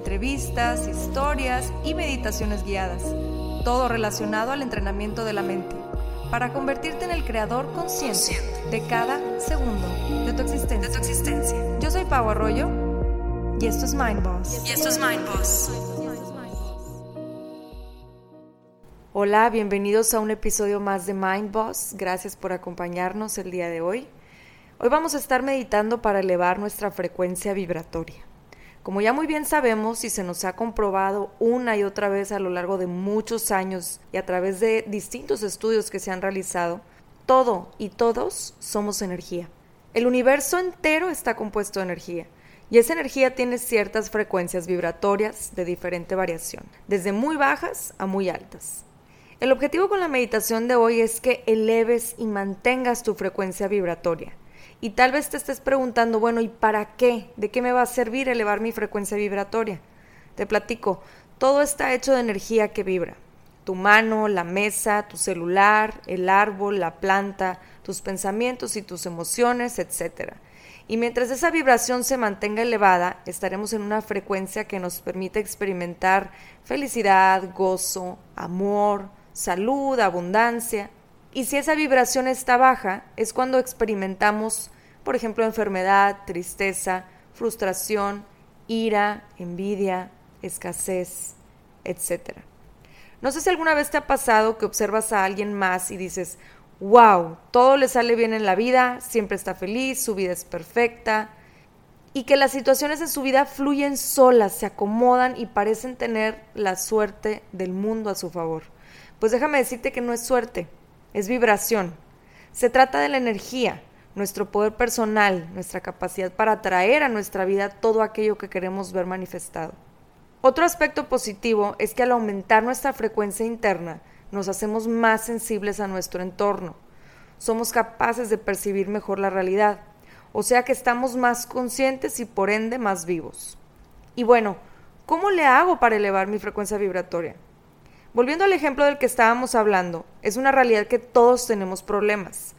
entrevistas, historias y meditaciones guiadas, todo relacionado al entrenamiento de la mente, para convertirte en el creador consciente de cada segundo de tu existencia. Yo soy Pau Arroyo y esto es Mind Boss. Y esto es Mind Boss. Hola, bienvenidos a un episodio más de Mind Boss. Gracias por acompañarnos el día de hoy. Hoy vamos a estar meditando para elevar nuestra frecuencia vibratoria. Como ya muy bien sabemos y se nos ha comprobado una y otra vez a lo largo de muchos años y a través de distintos estudios que se han realizado, todo y todos somos energía. El universo entero está compuesto de energía y esa energía tiene ciertas frecuencias vibratorias de diferente variación, desde muy bajas a muy altas. El objetivo con la meditación de hoy es que eleves y mantengas tu frecuencia vibratoria y tal vez te estés preguntando, bueno, ¿y para qué? ¿De qué me va a servir elevar mi frecuencia vibratoria? Te platico, todo está hecho de energía que vibra. Tu mano, la mesa, tu celular, el árbol, la planta, tus pensamientos y tus emociones, etc. Y mientras esa vibración se mantenga elevada, estaremos en una frecuencia que nos permite experimentar felicidad, gozo, amor, salud, abundancia, y si esa vibración está baja, es cuando experimentamos, por ejemplo, enfermedad, tristeza, frustración, ira, envidia, escasez, etc. No sé si alguna vez te ha pasado que observas a alguien más y dices, wow, todo le sale bien en la vida, siempre está feliz, su vida es perfecta, y que las situaciones en su vida fluyen solas, se acomodan y parecen tener la suerte del mundo a su favor. Pues déjame decirte que no es suerte, es vibración. Se trata de la energía, nuestro poder personal, nuestra capacidad para atraer a nuestra vida todo aquello que queremos ver manifestado. Otro aspecto positivo es que al aumentar nuestra frecuencia interna, nos hacemos más sensibles a nuestro entorno. Somos capaces de percibir mejor la realidad, o sea que estamos más conscientes y por ende más vivos. Y bueno, ¿cómo le hago para elevar mi frecuencia vibratoria? Volviendo al ejemplo del que estábamos hablando, es una realidad que todos tenemos problemas.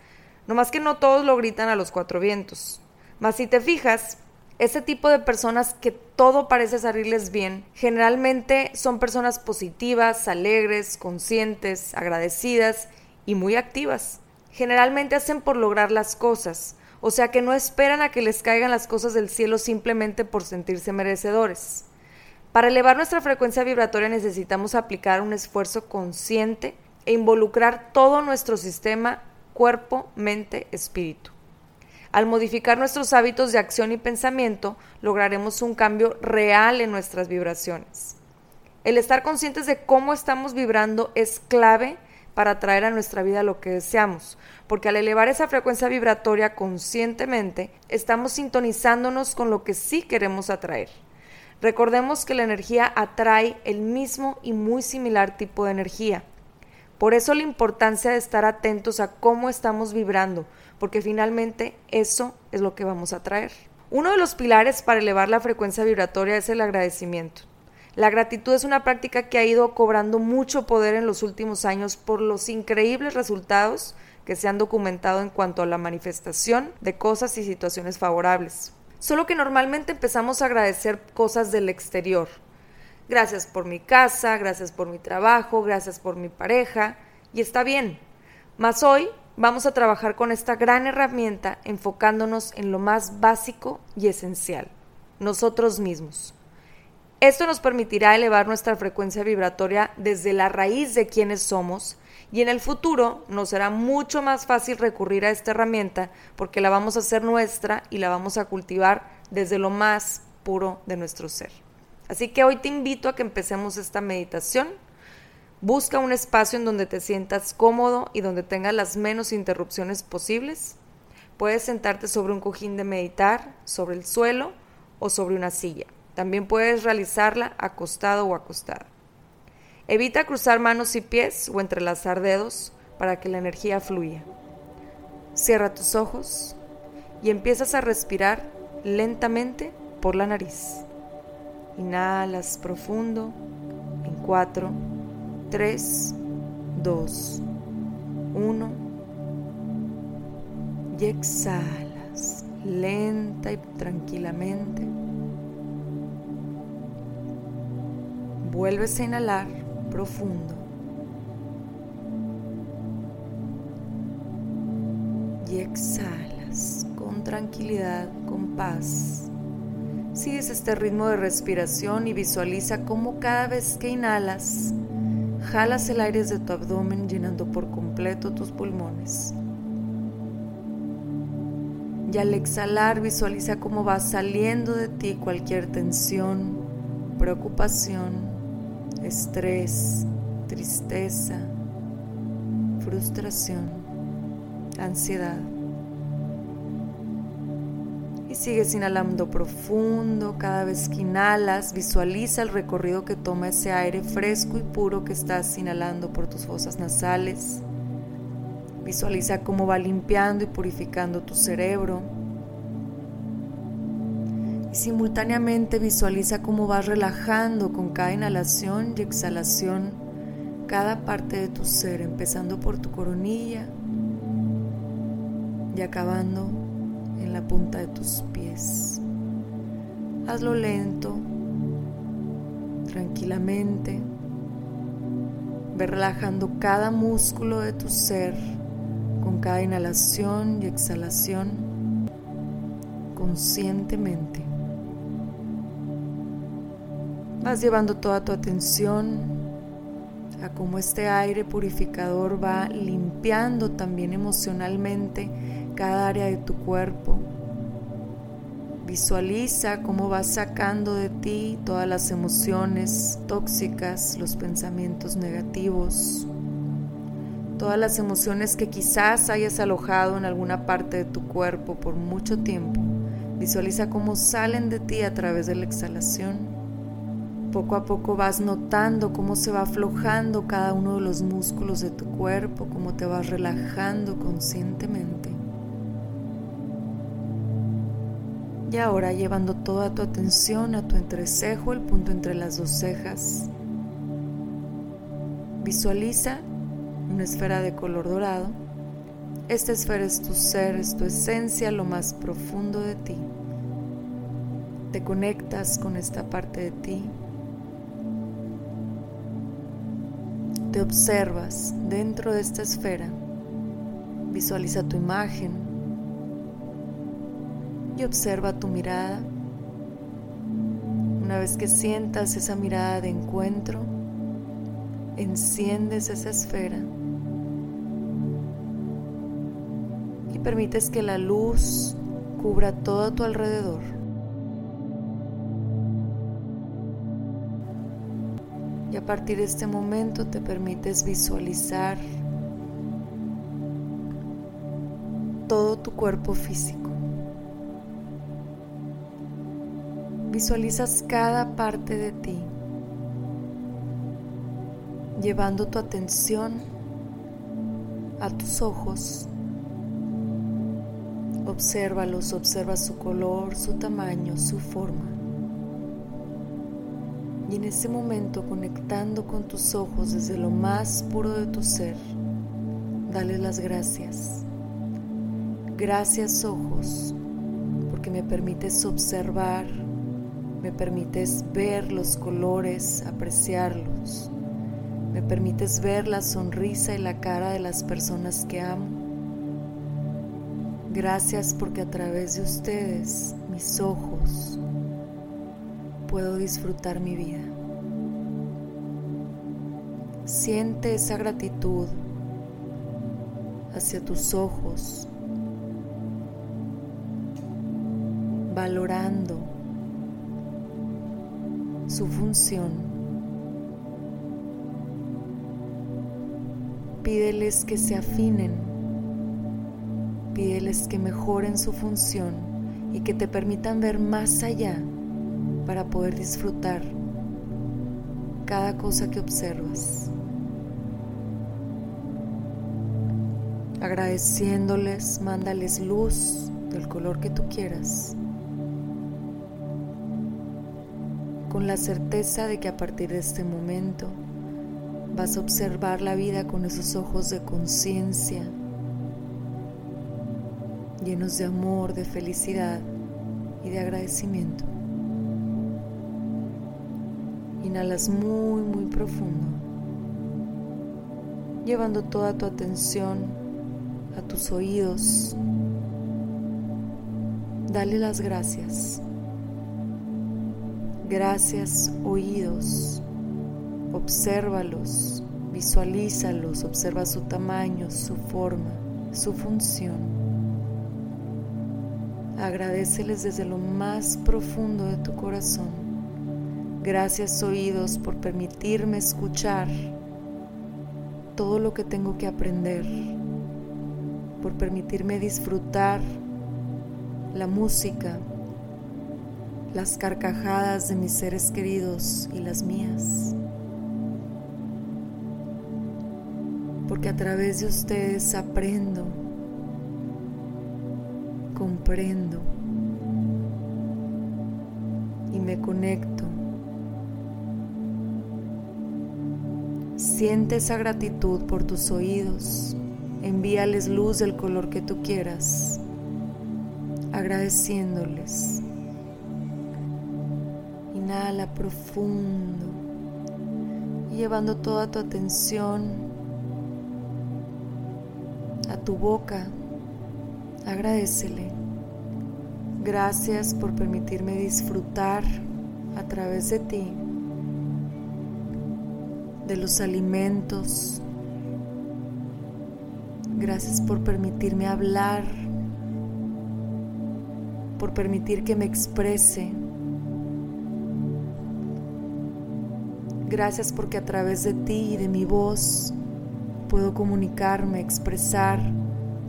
No más que no todos lo gritan a los cuatro vientos. Mas si te fijas, ese tipo de personas que todo parece salirles bien, generalmente son personas positivas, alegres, conscientes, agradecidas y muy activas. Generalmente hacen por lograr las cosas, o sea que no esperan a que les caigan las cosas del cielo simplemente por sentirse merecedores. Para elevar nuestra frecuencia vibratoria necesitamos aplicar un esfuerzo consciente e involucrar todo nuestro sistema cuerpo, mente, espíritu. Al modificar nuestros hábitos de acción y pensamiento, lograremos un cambio real en nuestras vibraciones. El estar conscientes de cómo estamos vibrando es clave para atraer a nuestra vida lo que deseamos, porque al elevar esa frecuencia vibratoria conscientemente, estamos sintonizándonos con lo que sí queremos atraer. Recordemos que la energía atrae el mismo y muy similar tipo de energía. Por eso la importancia de estar atentos a cómo estamos vibrando, porque finalmente eso es lo que vamos a traer. Uno de los pilares para elevar la frecuencia vibratoria es el agradecimiento. La gratitud es una práctica que ha ido cobrando mucho poder en los últimos años por los increíbles resultados que se han documentado en cuanto a la manifestación de cosas y situaciones favorables. Solo que normalmente empezamos a agradecer cosas del exterior. Gracias por mi casa, gracias por mi trabajo, gracias por mi pareja, y está bien. Mas hoy vamos a trabajar con esta gran herramienta enfocándonos en lo más básico y esencial, nosotros mismos. Esto nos permitirá elevar nuestra frecuencia vibratoria desde la raíz de quienes somos y en el futuro nos será mucho más fácil recurrir a esta herramienta porque la vamos a hacer nuestra y la vamos a cultivar desde lo más puro de nuestro ser. Así que hoy te invito a que empecemos esta meditación. Busca un espacio en donde te sientas cómodo y donde tengas las menos interrupciones posibles. Puedes sentarte sobre un cojín de meditar, sobre el suelo o sobre una silla. También puedes realizarla acostado o acostada. Evita cruzar manos y pies o entrelazar dedos para que la energía fluya. Cierra tus ojos y empiezas a respirar lentamente por la nariz. Inhalas profundo en 4, 3, 2, 1 y exhalas lenta y tranquilamente. Vuelves a inhalar profundo. Y exhalas con tranquilidad, con paz. Sigues este ritmo de respiración y visualiza cómo cada vez que inhalas, jalas el aire de tu abdomen llenando por completo tus pulmones. Y al exhalar visualiza cómo va saliendo de ti cualquier tensión, preocupación, estrés, tristeza, frustración, ansiedad. Y sigues inhalando profundo. Cada vez que inhalas, visualiza el recorrido que toma ese aire fresco y puro que estás inhalando por tus fosas nasales. Visualiza cómo va limpiando y purificando tu cerebro. Y simultáneamente visualiza cómo vas relajando con cada inhalación y exhalación cada parte de tu ser, empezando por tu coronilla y acabando en la punta de tus pies. Hazlo lento, tranquilamente. Ve relajando cada músculo de tu ser con cada inhalación y exhalación conscientemente. Vas llevando toda tu atención a cómo este aire purificador va limpiando también emocionalmente cada área de tu cuerpo. Visualiza cómo vas sacando de ti todas las emociones tóxicas, los pensamientos negativos, todas las emociones que quizás hayas alojado en alguna parte de tu cuerpo por mucho tiempo. Visualiza cómo salen de ti a través de la exhalación. Poco a poco vas notando cómo se va aflojando cada uno de los músculos de tu cuerpo, cómo te vas relajando conscientemente. Y ahora llevando toda tu atención a tu entrecejo, el punto entre las dos cejas. Visualiza una esfera de color dorado. Esta esfera es tu ser, es tu esencia, lo más profundo de ti. Te conectas con esta parte de ti. Te observas dentro de esta esfera. Visualiza tu imagen y observa tu mirada. Una vez que sientas esa mirada de encuentro, enciendes esa esfera y permites que la luz cubra todo a tu alrededor. A partir de este momento te permites visualizar todo tu cuerpo físico. Visualizas cada parte de ti, llevando tu atención a tus ojos. Obsérvalos, observa su color, su tamaño, su forma. Y en ese momento, conectando con tus ojos desde lo más puro de tu ser, dale las gracias. Gracias ojos, porque me permites observar me permites ver los colores, apreciarlos. Me permites ver la sonrisa y la cara de las personas que amo. Gracias porque a través de ustedes, mis ojos, puedo disfrutar mi vida. Siente esa gratitud hacia tus ojos, valorando su función. Pídeles que se afinen, pídeles que mejoren su función y que te permitan ver más allá para poder disfrutar cada cosa que observas. Agradeciéndoles, mándales luz del color que tú quieras. Con la certeza de que a partir de este momento vas a observar la vida con esos ojos de conciencia, llenos de amor, de felicidad y de agradecimiento. Inhalas muy, muy profundo, llevando toda tu atención a tus oídos. Dale las gracias. Gracias oídos. Obsérvalos, visualízalos, observa su tamaño, su forma, su función. Agradeceles desde lo más profundo de tu corazón Gracias oídos por permitirme escuchar todo lo que tengo que aprender, por permitirme disfrutar la música, las carcajadas de mis seres queridos y las mías. Porque a través de ustedes aprendo, comprendo y me conecto Siente esa gratitud por tus oídos. Envíales luz del color que tú quieras, agradeciéndoles. Inhala profundo llevando toda tu atención a tu boca. Agradecele. Gracias por permitirme disfrutar a través de ti de los alimentos. Gracias por permitirme hablar, por permitir que me exprese. Gracias porque a través de ti y de mi voz puedo comunicarme, expresar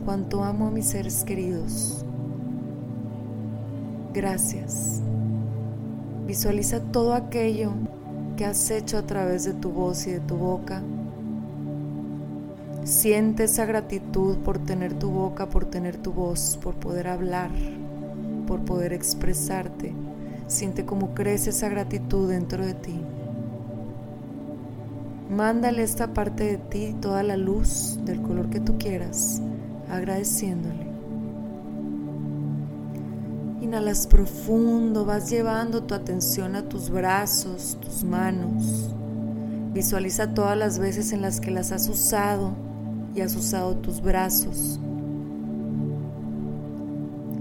cuánto amo a mis seres queridos. Gracias. Visualiza todo aquello que has hecho a través de tu voz y de tu boca. Siente esa gratitud por tener tu boca, por tener tu voz, por poder hablar, por poder expresarte. Siente cómo crece esa gratitud dentro de ti. Mándale esta parte de ti toda la luz del color que tú quieras, agradeciéndole. Inhalas profundo, vas llevando tu atención a tus brazos, tus manos. Visualiza todas las veces en las que las has usado y has usado tus brazos.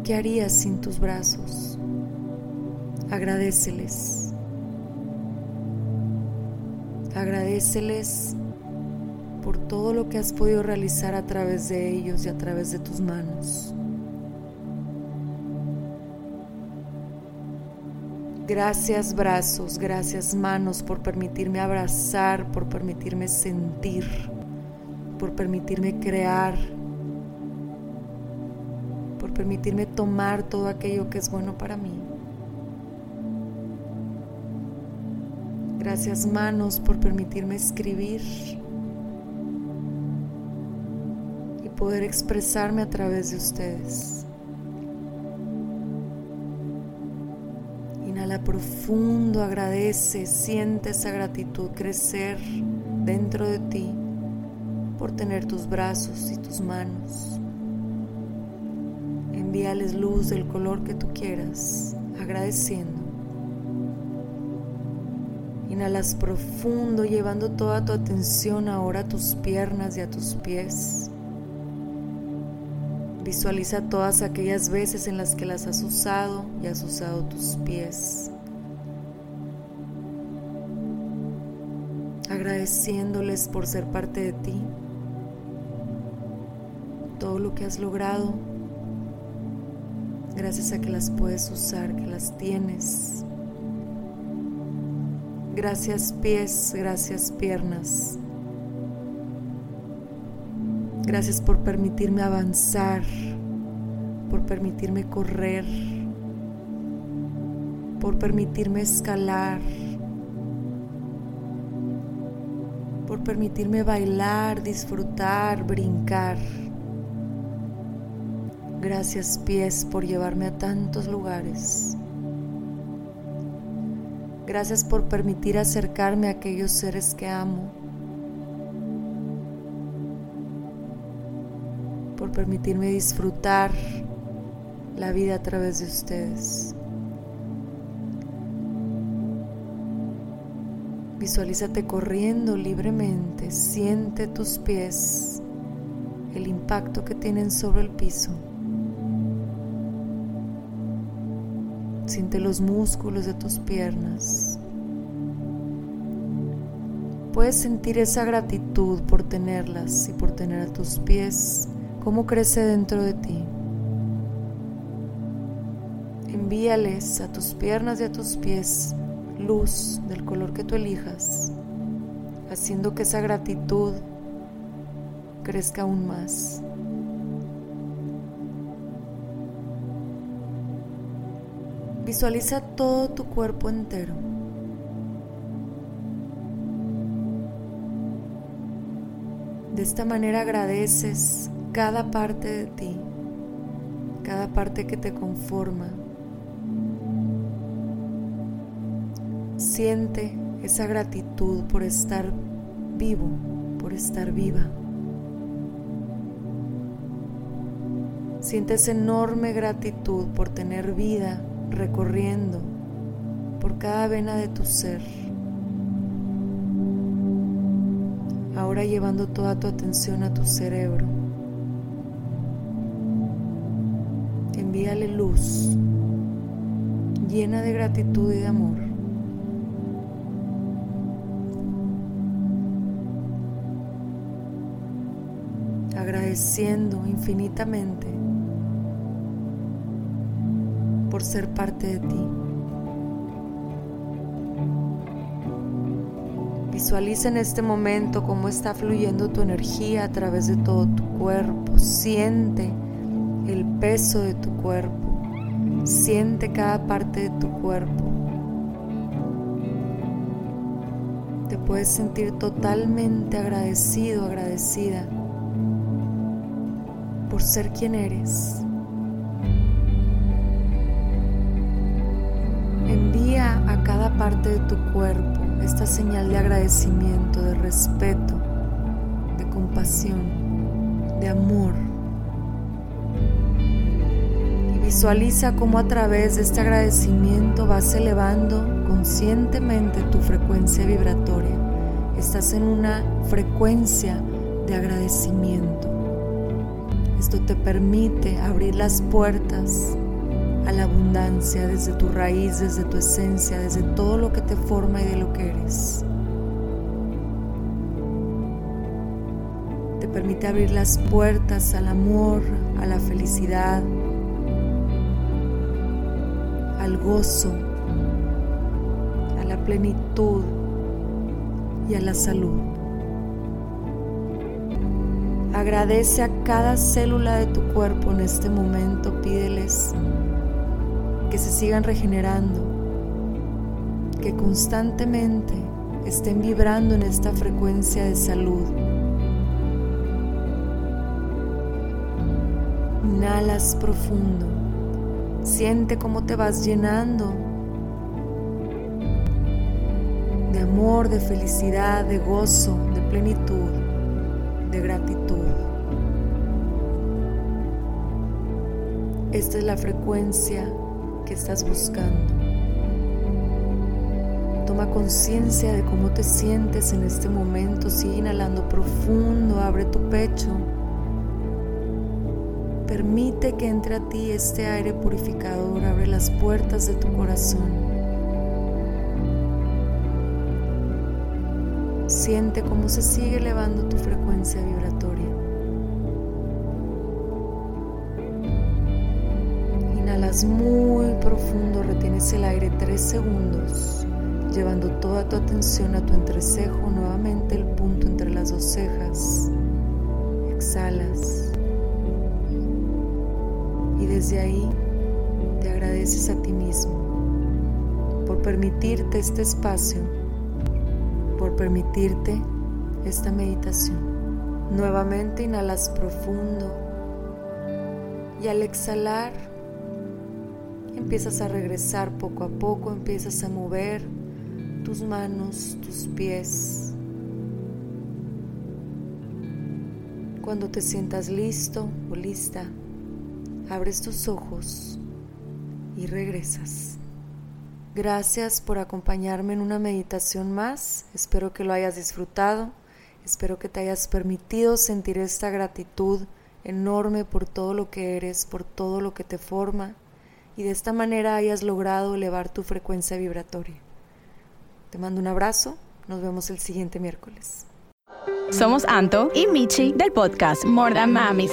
¿Qué harías sin tus brazos? Agradeceles. Agradeceles por todo lo que has podido realizar a través de ellos y a través de tus manos. Gracias brazos, gracias manos por permitirme abrazar, por permitirme sentir, por permitirme crear, por permitirme tomar todo aquello que es bueno para mí. Gracias manos por permitirme escribir y poder expresarme a través de ustedes. Profundo, agradece, siente esa gratitud crecer dentro de ti por tener tus brazos y tus manos. Envíales luz del color que tú quieras, agradeciendo. Inhalas profundo, llevando toda tu atención ahora a tus piernas y a tus pies. Visualiza todas aquellas veces en las que las has usado y has usado tus pies. Agradeciéndoles por ser parte de ti. Todo lo que has logrado. Gracias a que las puedes usar, que las tienes. Gracias pies, gracias piernas. Gracias por permitirme avanzar, por permitirme correr, por permitirme escalar, por permitirme bailar, disfrutar, brincar. Gracias pies por llevarme a tantos lugares. Gracias por permitir acercarme a aquellos seres que amo. Por permitirme disfrutar la vida a través de ustedes. Visualízate corriendo libremente, siente tus pies, el impacto que tienen sobre el piso. Siente los músculos de tus piernas. Puedes sentir esa gratitud por tenerlas y por tener a tus pies, cómo crece dentro de ti. Envíales a tus piernas y a tus pies luz del color que tú elijas, haciendo que esa gratitud crezca aún más. Visualiza todo tu cuerpo entero. De esta manera agradeces cada parte de ti, cada parte que te conforma, Siente esa gratitud por estar vivo, por estar viva. Siente esa enorme gratitud por tener vida recorriendo por cada vena de tu ser. Ahora llevando toda tu atención a tu cerebro. Envíale luz llena de gratitud y de amor. Agradeciendo infinitamente por ser parte de ti. Visualiza en este momento cómo está fluyendo tu energía a través de todo tu cuerpo. Siente el peso de tu cuerpo. Siente cada parte de tu cuerpo. Te puedes sentir totalmente agradecido, agradecida ser quien eres. Envía a cada parte de tu cuerpo esta señal de agradecimiento, de respeto, de compasión, de amor. Y visualiza cómo a través de este agradecimiento vas elevando conscientemente tu frecuencia vibratoria. Estás en una frecuencia de agradecimiento. Esto te permite abrir las puertas a la abundancia desde tu raíz, desde tu esencia, desde todo lo que te forma y de lo que eres. Te permite abrir las puertas al amor, a la felicidad, al gozo, a la plenitud y a la salud. Agradece a cada célula de tu cuerpo en este momento, pídeles que se sigan regenerando, que constantemente estén vibrando en esta frecuencia de salud. Inhalas profundo, siente cómo te vas llenando de amor, de felicidad, de gozo, de plenitud, de gratitud. Esta es la frecuencia que estás buscando. Toma conciencia de cómo te sientes en este momento. Sigue inhalando profundo, abre tu pecho. Permite que entre a ti este aire purificador, abre las puertas de tu corazón. Siente cómo se sigue elevando tu frecuencia vibratoria. muy profundo, retienes el aire tres segundos, llevando toda tu atención a tu entrecejo, nuevamente el punto entre las dos cejas. Exhalas. Y desde ahí te agradeces a ti mismo por permitirte este espacio, permitirte esta meditación. Nuevamente inhalas profundo y al exhalar empiezas a regresar poco a poco, empiezas a mover tus manos, tus pies. Cuando te sientas listo o lista, abres tus ojos y regresas. Gracias por acompañarme en una meditación más. Espero que lo hayas disfrutado. Espero que te hayas permitido sentir esta gratitud enorme por todo lo que eres, por todo lo que te forma y de esta manera hayas logrado elevar tu frecuencia vibratoria. Te mando un abrazo, nos vemos el siguiente miércoles. Somos Anto y Michi del podcast More Than Mamis.